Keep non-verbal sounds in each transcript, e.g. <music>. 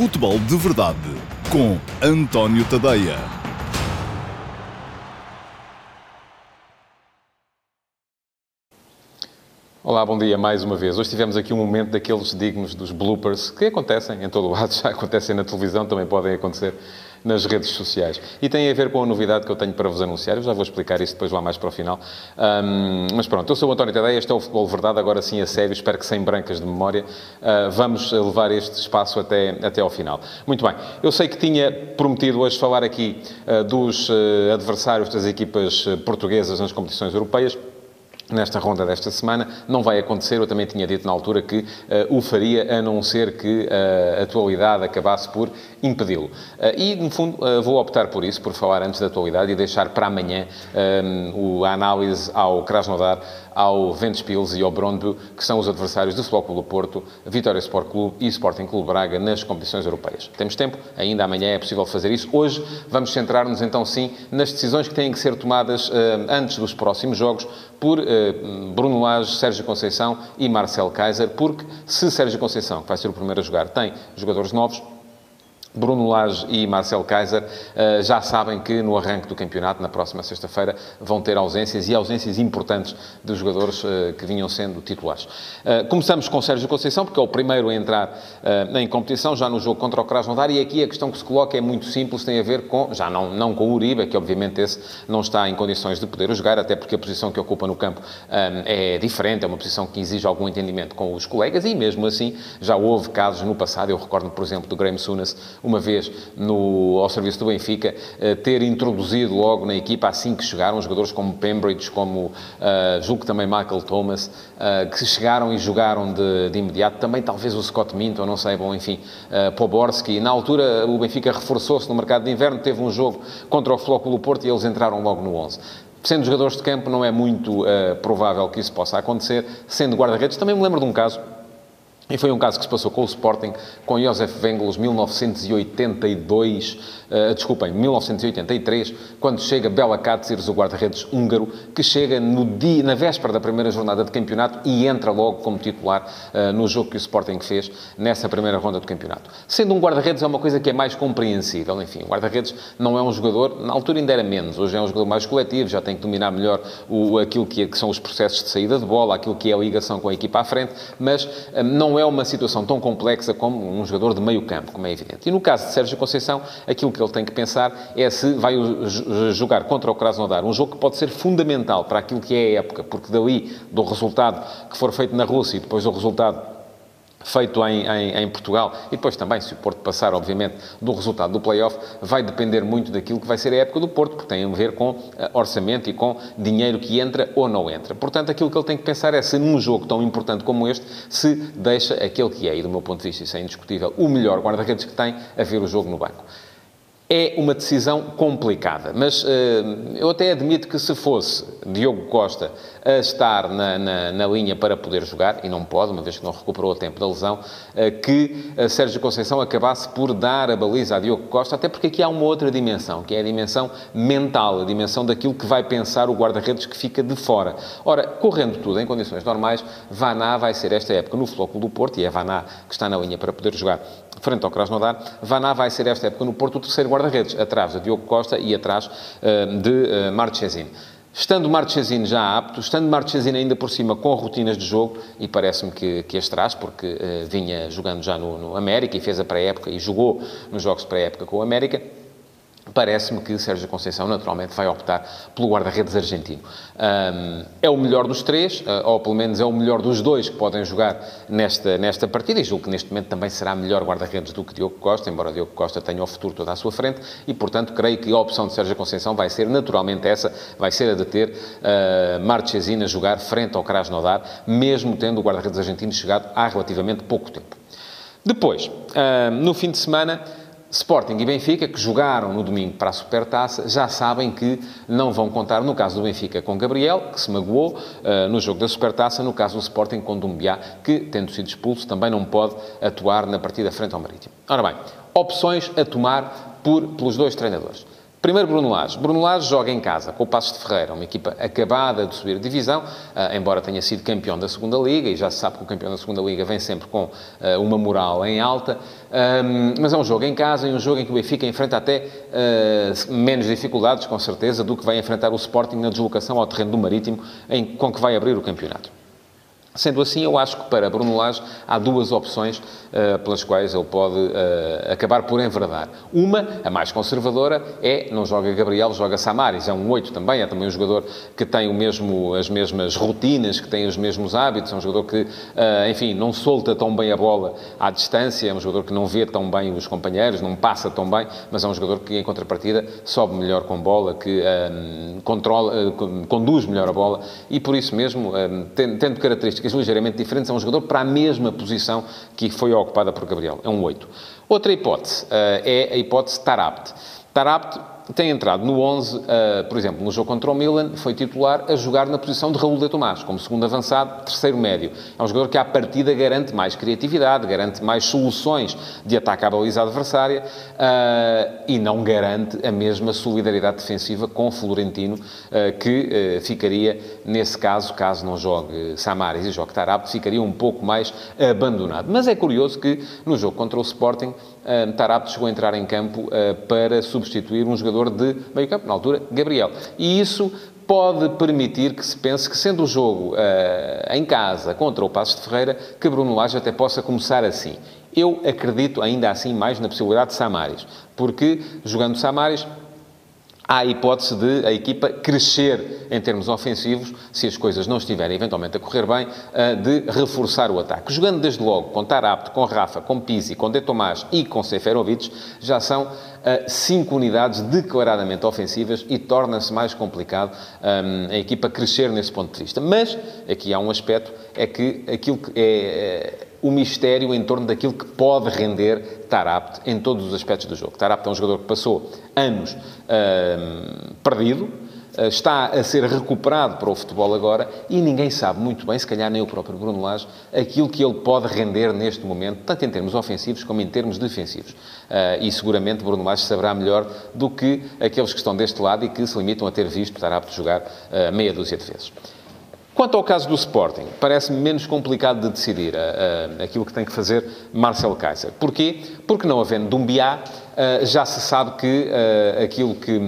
Futebol de Verdade com António Tadeia. Olá, bom dia mais uma vez. Hoje tivemos aqui um momento daqueles dignos dos bloopers que acontecem em todo o lado, <laughs> já acontecem na televisão, também podem acontecer nas redes sociais. E tem a ver com a novidade que eu tenho para vos anunciar. Eu já vou explicar isso depois lá mais para o final. Um, mas pronto, eu sou o António Tadeia, este é o Futebol Verdade, agora sim a sério, espero que sem brancas de memória. Uh, vamos levar este espaço até, até ao final. Muito bem, eu sei que tinha prometido hoje falar aqui uh, dos uh, adversários das equipas portuguesas nas competições europeias nesta ronda desta semana. Não vai acontecer, eu também tinha dito na altura que uh, o faria, a não ser que uh, a atualidade acabasse por impedi-lo. Uh, e, no fundo, vou optar por isso, por falar antes da atualidade e deixar para amanhã um, a análise ao Krasnodar, ao Ventspils e ao Brondby, que são os adversários do Futebol Clube do Porto, Vitória Sport Clube e Sporting Clube Braga nas competições europeias. Temos tempo, ainda amanhã é possível fazer isso. Hoje vamos centrar-nos então sim nas decisões que têm que ser tomadas antes dos próximos jogos por Bruno Lage, Sérgio Conceição e Marcel Kaiser, porque se Sérgio Conceição, que vai ser o primeiro a jogar, tem jogadores novos, Bruno Lage e Marcel Kaiser uh, já sabem que no arranque do campeonato, na próxima sexta-feira, vão ter ausências e ausências importantes dos jogadores uh, que vinham sendo titulares. Uh, começamos com Sérgio Conceição, porque é o primeiro a entrar em competição, já no jogo contra o Krasnodar, e aqui a questão que se coloca é muito simples, tem a ver com, já não, não com o Uribe, que obviamente esse não está em condições de poder jogar, até porque a posição que ocupa no campo é diferente, é uma posição que exige algum entendimento com os colegas, e mesmo assim já houve casos no passado, eu recordo, por exemplo, do Graham Sunas, uma vez no, ao serviço do Benfica, eh, ter introduzido logo na equipa, assim que chegaram, jogadores como Pembridge, como uh, julgo também Michael Thomas, uh, que chegaram e jogaram de, de, imediato. Também talvez o Scott Minto, não sei, bom, enfim, uh, Poborski. Na altura o Benfica reforçou-se no mercado de inverno, teve um jogo contra o Flóculo Porto e eles entraram logo no 11. Sendo jogadores de campo, não é muito uh, provável que isso possa acontecer. Sendo guarda-redes, também me lembro de um caso e foi um caso que se passou com o Sporting, com Josef Wengels, 1982, uh, desculpem, 1983, quando chega Bela Katsir, o guarda-redes húngaro, que chega no dia, na véspera da primeira jornada de campeonato e entra logo como titular uh, no jogo que o Sporting fez nessa primeira ronda do campeonato. Sendo um guarda-redes é uma coisa que é mais compreensível, enfim, o guarda-redes não é um jogador, na altura ainda era menos, hoje é um jogador mais coletivo, já tem que dominar melhor o, aquilo que, é, que são os processos de saída de bola, aquilo que é a ligação com a equipa à frente, mas uh, não é é uma situação tão complexa como um jogador de meio campo, como é evidente. E no caso de Sérgio Conceição, aquilo que ele tem que pensar é se vai jogar contra o Krasnodar, um jogo que pode ser fundamental para aquilo que é a época, porque dali, do resultado que for feito na Rússia e depois do resultado feito em, em, em, Portugal, e depois também, se o Porto passar, obviamente, do resultado do play-off, vai depender muito daquilo que vai ser a época do Porto, porque tem a ver com uh, orçamento e com dinheiro que entra ou não entra. Portanto, aquilo que ele tem que pensar é se num jogo tão importante como este, se deixa aquele que é, e do meu ponto de vista isso é indiscutível, o melhor guarda-redes que tem a ver o jogo no banco. É uma decisão complicada, mas uh, eu até admito que se fosse Diogo Costa a estar na, na, na, linha para poder jogar, e não pode, uma vez que não recuperou o tempo da lesão, uh, que a Sérgio Conceição acabasse por dar a baliza a Diogo Costa, até porque aqui há uma outra dimensão, que é a dimensão mental, a dimensão daquilo que vai pensar o guarda-redes que fica de fora. Ora, correndo tudo em condições normais, Vaná vai ser esta época no Flóculo do Porto, e é Vaná que está na linha para poder jogar frente ao Krasnodar, Vaná vai ser esta época no Porto o terceiro guarda-redes, atrás de Diogo Costa e atrás uh, de uh, Marchesini. Estando Marchesini já apto, estando Marchesini ainda por cima com rotinas de jogo, e parece-me que, que as traz, porque uh, vinha jogando já no, no América e fez a pré-época e jogou nos jogos pré-época com o América, Parece-me que Sérgio Conceição, naturalmente, vai optar pelo guarda-redes argentino. Um, é o melhor dos três, uh, ou pelo menos é o melhor dos dois que podem jogar nesta, nesta partida, e julgo que neste momento também será melhor guarda-redes do que Diogo Costa, embora Diogo Costa tenha o futuro todo à sua frente, e, portanto, creio que a opção de Sérgio Conceição vai ser naturalmente essa, vai ser a de ter uh, Marchesina jogar frente ao Krasnodar, mesmo tendo o guarda-redes argentino chegado há relativamente pouco tempo. Depois, uh, no fim de semana Sporting e Benfica, que jogaram no domingo para a Supertaça, já sabem que não vão contar, no caso do Benfica, com Gabriel, que se magoou uh, no jogo da Supertaça, no caso do Sporting com Dumbiá, que, tendo sido expulso, também não pode atuar na partida frente ao Marítimo. Ora bem, opções a tomar por, pelos dois treinadores. Primeiro, Bruno Lage. Bruno Lage joga em casa com o Passos de Ferreira, uma equipa acabada de subir divisão, uh, embora tenha sido campeão da segunda Liga, e já se sabe que o campeão da segunda Liga vem sempre com uh, uma moral em alta, mas é um jogo em casa e um jogo em que o Benfica enfrenta até uh, menos dificuldades, com certeza, do que vai enfrentar o Sporting na deslocação ao terreno do Marítimo, com que vai abrir o campeonato. Sendo assim, eu acho que para Bruno Lage há duas opções uh, pelas quais ele pode uh, acabar por enverdar. Uma, a mais conservadora, é não joga Gabriel, joga Samaris. É um 8 também, é também um jogador que tem o mesmo, as mesmas rotinas, que tem os mesmos hábitos, é um jogador que, uh, enfim, não solta tão bem a bola à distância, é um jogador que não vê tão bem os companheiros, não passa tão bem, mas é um jogador que, em contrapartida, sobe melhor com bola, que controla, conduz melhor a bola e, por isso mesmo, tendo características características ligeiramente diferentes, é um jogador para a mesma posição que foi ocupada por Gabriel. É um 8. Outra hipótese uh, é a hipótese Tarabt. Tarabt tem entrado no 11, uh, eh, por exemplo, no jogo contra o Milan, foi titular a jogar na posição de Raul de Tomás, como segundo avançado, terceiro médio. É um jogador que, à partida, garante mais criatividade, garante mais soluções de ataque à baliza adversária uh, e não garante a mesma solidariedade defensiva com o Florentino, uh, que ficaria, nesse caso, caso não jogue Samaris e jogue Tarab, ficaria um pouco mais abandonado. Mas é curioso que, no jogo contra o Sporting, uh, Tarapte chegou a entrar em campo para substituir um jogador de meio campo, na altura, Gabriel. E isso pode permitir que se pense que, sendo o jogo uh, em casa contra o Passos de Ferreira, que Bruno Lage até possa começar assim. Eu acredito ainda assim mais na possibilidade de Samaris, porque jogando Samaris há a hipótese de a equipa crescer em termos ofensivos, se as coisas não estiverem eventualmente a correr bem, eh, de reforçar o ataque. Jogando desde logo com Tarapto, com Rafa, com Pizzi, com De Tomás e com Seferovic, já são eh, cinco unidades declaradamente ofensivas e torna-se mais complicado um, a equipa crescer nesse ponto de vista. Mas aqui há um aspecto, é que aquilo que é o mistério em torno daquilo que pode render Tarapt em todos os aspectos do jogo. Tarapt é um jogador que passou anos uh, perdido, está a ser recuperado para o futebol agora e ninguém sabe muito bem, se calhar nem o próprio Bruno Lage, aquilo que ele pode render neste momento, tanto em termos ofensivos como em termos defensivos. Uh, e seguramente Bruno Lage saberá melhor do que aqueles que estão deste lado e que se limitam a ter visto Tarapt jogar uh, meia dúzia de vezes. Quanto ao caso do Sporting, parece-me menos complicado de decidir uh, aquilo que tem que fazer Marcel Kaiser. Porquê? Porque não havendo Dumbiá, uh, já se sabe que uh, aquilo que,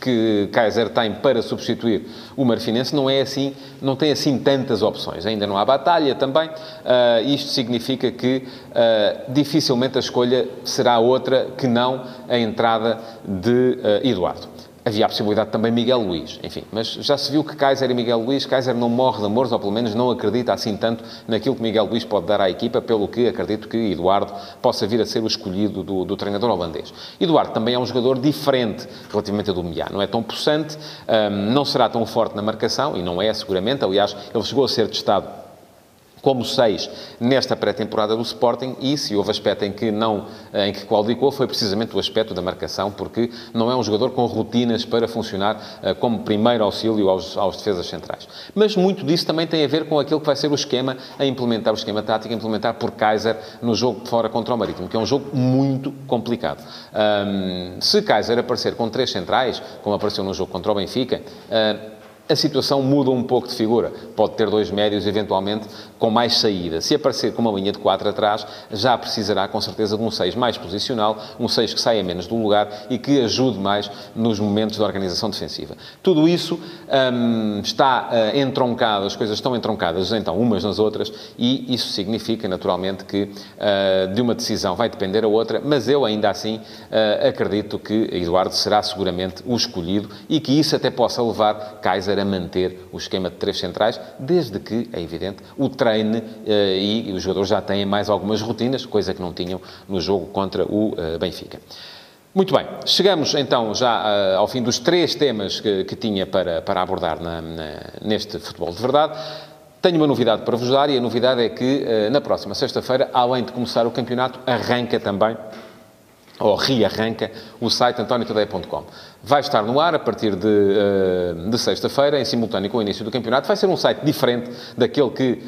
que Kaiser tem para substituir o Marfinense não é assim, não tem assim tantas opções. Ainda não há batalha também. isto significa que dificilmente a escolha será outra que não a entrada de Eduardo. Havia a possibilidade também Miguel Luís, enfim, mas já se viu que Kaiser e Miguel Luís, Kaiser não morre de amores, ou pelo menos não acredita assim tanto naquilo que Miguel Luís pode dar à equipa, pelo que acredito que Eduardo possa vir a ser o escolhido do, do treinador holandês. Eduardo também é um jogador diferente relativamente a do Miá, não é tão possante, um, não será tão forte na marcação, e não é seguramente, aliás, ele chegou a ser testado como seis nesta pré-temporada do Sporting e se houve aspecto em que não, em que qualificou foi precisamente o aspecto da marcação, porque não é um jogador com rotinas para funcionar uh, como primeiro auxílio aos, aos defesas centrais. Mas muito disso também tem a ver com aquilo que vai ser o esquema a implementar, o esquema tático a implementar por Kaiser no jogo fora contra o Marítimo, que é um jogo muito complicado. Um, se Kaiser aparecer com três centrais, como apareceu no jogo contra o Benfica, uh, a situação muda um pouco de figura. Pode ter dois médios, eventualmente, com mais saída. Se aparecer com uma linha de 4 atrás, já precisará, com certeza, de um 6 mais posicional, um 6 que saia menos do lugar e que ajude mais nos momentos de organização defensiva. Tudo isso hum, está uh, entroncado, as coisas estão entroncadas, então, umas nas outras, e isso significa, naturalmente, que uh, de uma decisão vai depender a outra, mas eu, ainda assim, uh, acredito que Eduardo será seguramente o escolhido e que isso até possa levar Kaiser a manter o esquema de três centrais, desde que, é evidente, o treine eh, e os jogadores já têm mais algumas rotinas, coisa que não tinham no jogo contra o eh, Benfica. Muito bem, chegamos então já uh, ao fim dos três temas que, que tinha para, para abordar na, na, neste futebol de verdade. Tenho uma novidade para vos dar e a novidade é que uh, na próxima sexta-feira, além de começar o campeonato, arranca também ou rearranca o site antoniotadeia.com. Vai estar no ar a partir de, uh, de sexta-feira, em simultâneo com o início do campeonato. Vai ser um site diferente daquele que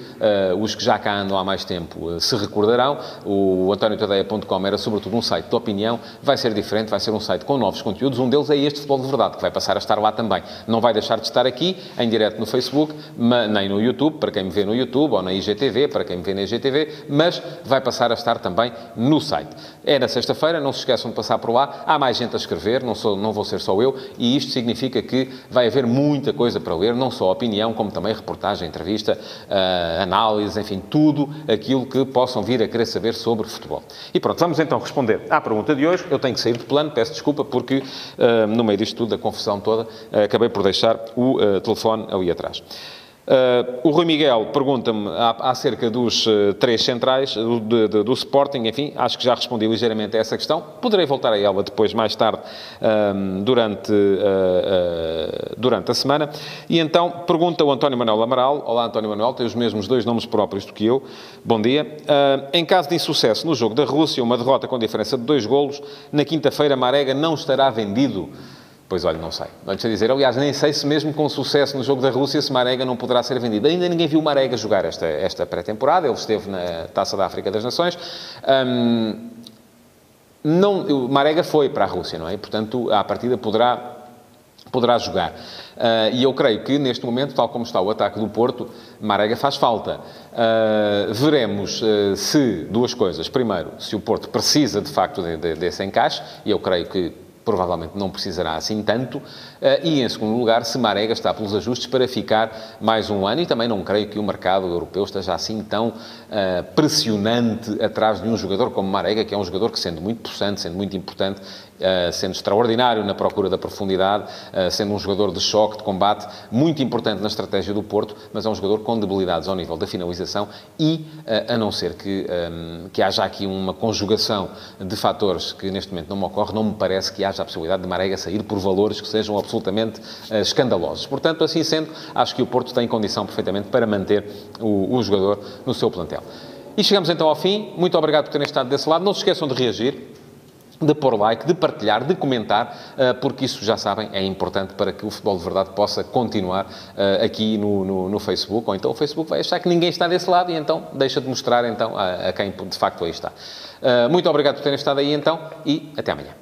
uh, os que já cá andam há mais tempo uh, se recordarão. O antoniotadeia.com era, sobretudo, um site de opinião. Vai ser diferente, vai ser um site com novos conteúdos. Um deles é este Futebol de Verdade, que vai passar a estar lá também. Não vai deixar de estar aqui, em direto no Facebook, nem no YouTube, para quem me vê no YouTube, ou na IGTV, para quem me vê na IGTV, mas vai passar a estar também no site. É na sexta-feira, não se esqueçam de passar por lá. Há mais gente a escrever, não, sou, não vou ser só eu, e isto significa que vai haver muita coisa para ler, não só opinião, como também reportagem, entrevista, uh, análise, enfim, tudo aquilo que possam vir a querer saber sobre futebol. E pronto, vamos então responder à pergunta de hoje. Eu tenho que sair de plano, peço desculpa, porque uh, no meio disto tudo, da confusão toda, uh, acabei por deixar o telefone ali atrás. Uh, o Rui Miguel pergunta-me acerca dos uh, três centrais do, do Sporting, enfim, acho que já respondi ligeiramente a essa questão. Poderei voltar a ela depois, mais tarde, uh, durante, durante a semana. E então, pergunta o António Manuel Amaral. Olá, António Manuel, tem os mesmos dois nomes próprios do que eu. Bom dia. em caso de insucesso no jogo da Rússia, uma derrota com diferença de dois golos, na quinta-feira Marega não estará vendido. Pois olha, não sei. Não sei dizer. Aliás, nem sei se mesmo com sucesso no jogo da Rússia, se Marega não poderá ser vendido. Ainda ninguém viu Marega jogar esta, esta pré-temporada. Ele esteve na Taça da África das Nações. Hum, não, Marega foi para a Rússia, não é? Portanto, à partida poderá, poderá jogar. Uh, e eu creio que, neste momento, tal como está o ataque do Porto, Marega faz falta. Uh, veremos uh, se, duas coisas. Primeiro, se o Porto precisa, de facto, de, de, desse encaixe, e eu creio que provavelmente não precisará assim tanto, eh, e em segundo lugar, se Marega está pelos ajustes para ficar mais um ano, e também não creio que o mercado europeu esteja assim tão eh, pressionante atrás de um jogador como Marega, que é um jogador que, sendo muito possante, sendo muito importante, eh, sendo extraordinário na procura da profundidade, sendo um jogador de choque, de combate, muito importante na estratégia do Porto, mas é um jogador com debilidades ao nível da finalização e, a não ser que, que haja aqui uma conjugação de fatores que neste momento não me ocorre, não me parece que haja haja a possibilidade de Marega sair por valores que sejam absolutamente uh, escandalosos. Portanto, assim sendo, acho que o Porto tem condição perfeitamente para manter o, o jogador no seu plantel. E chegamos então ao fim. Muito obrigado por terem estado desse lado. Não se esqueçam de reagir de pôr like, de partilhar, de comentar, eh, porque isso, já sabem, é importante para que o Futebol de Verdade possa continuar eh, aqui no, no, no, Facebook, ou então o Facebook vai achar que ninguém está desse lado e então deixa de mostrar então a, a quem de facto aí está. Muito obrigado por terem estado aí então e até amanhã.